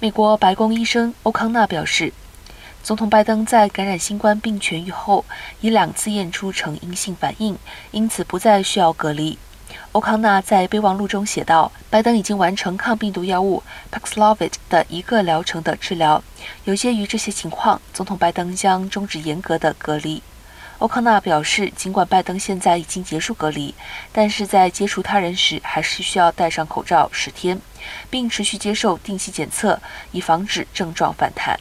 美国白宫医生欧康纳表示，总统拜登在感染新冠病痊愈后，已两次验出呈阴性反应，因此不再需要隔离。欧康纳在备忘录中写道：“拜登已经完成抗病毒药物 Paxlovid 的一个疗程的治疗。有鉴于这些情况，总统拜登将终止严格的隔离。”欧康纳表示，尽管拜登现在已经结束隔离，但是在接触他人时还是需要戴上口罩十天，并持续接受定期检测，以防止症状反弹。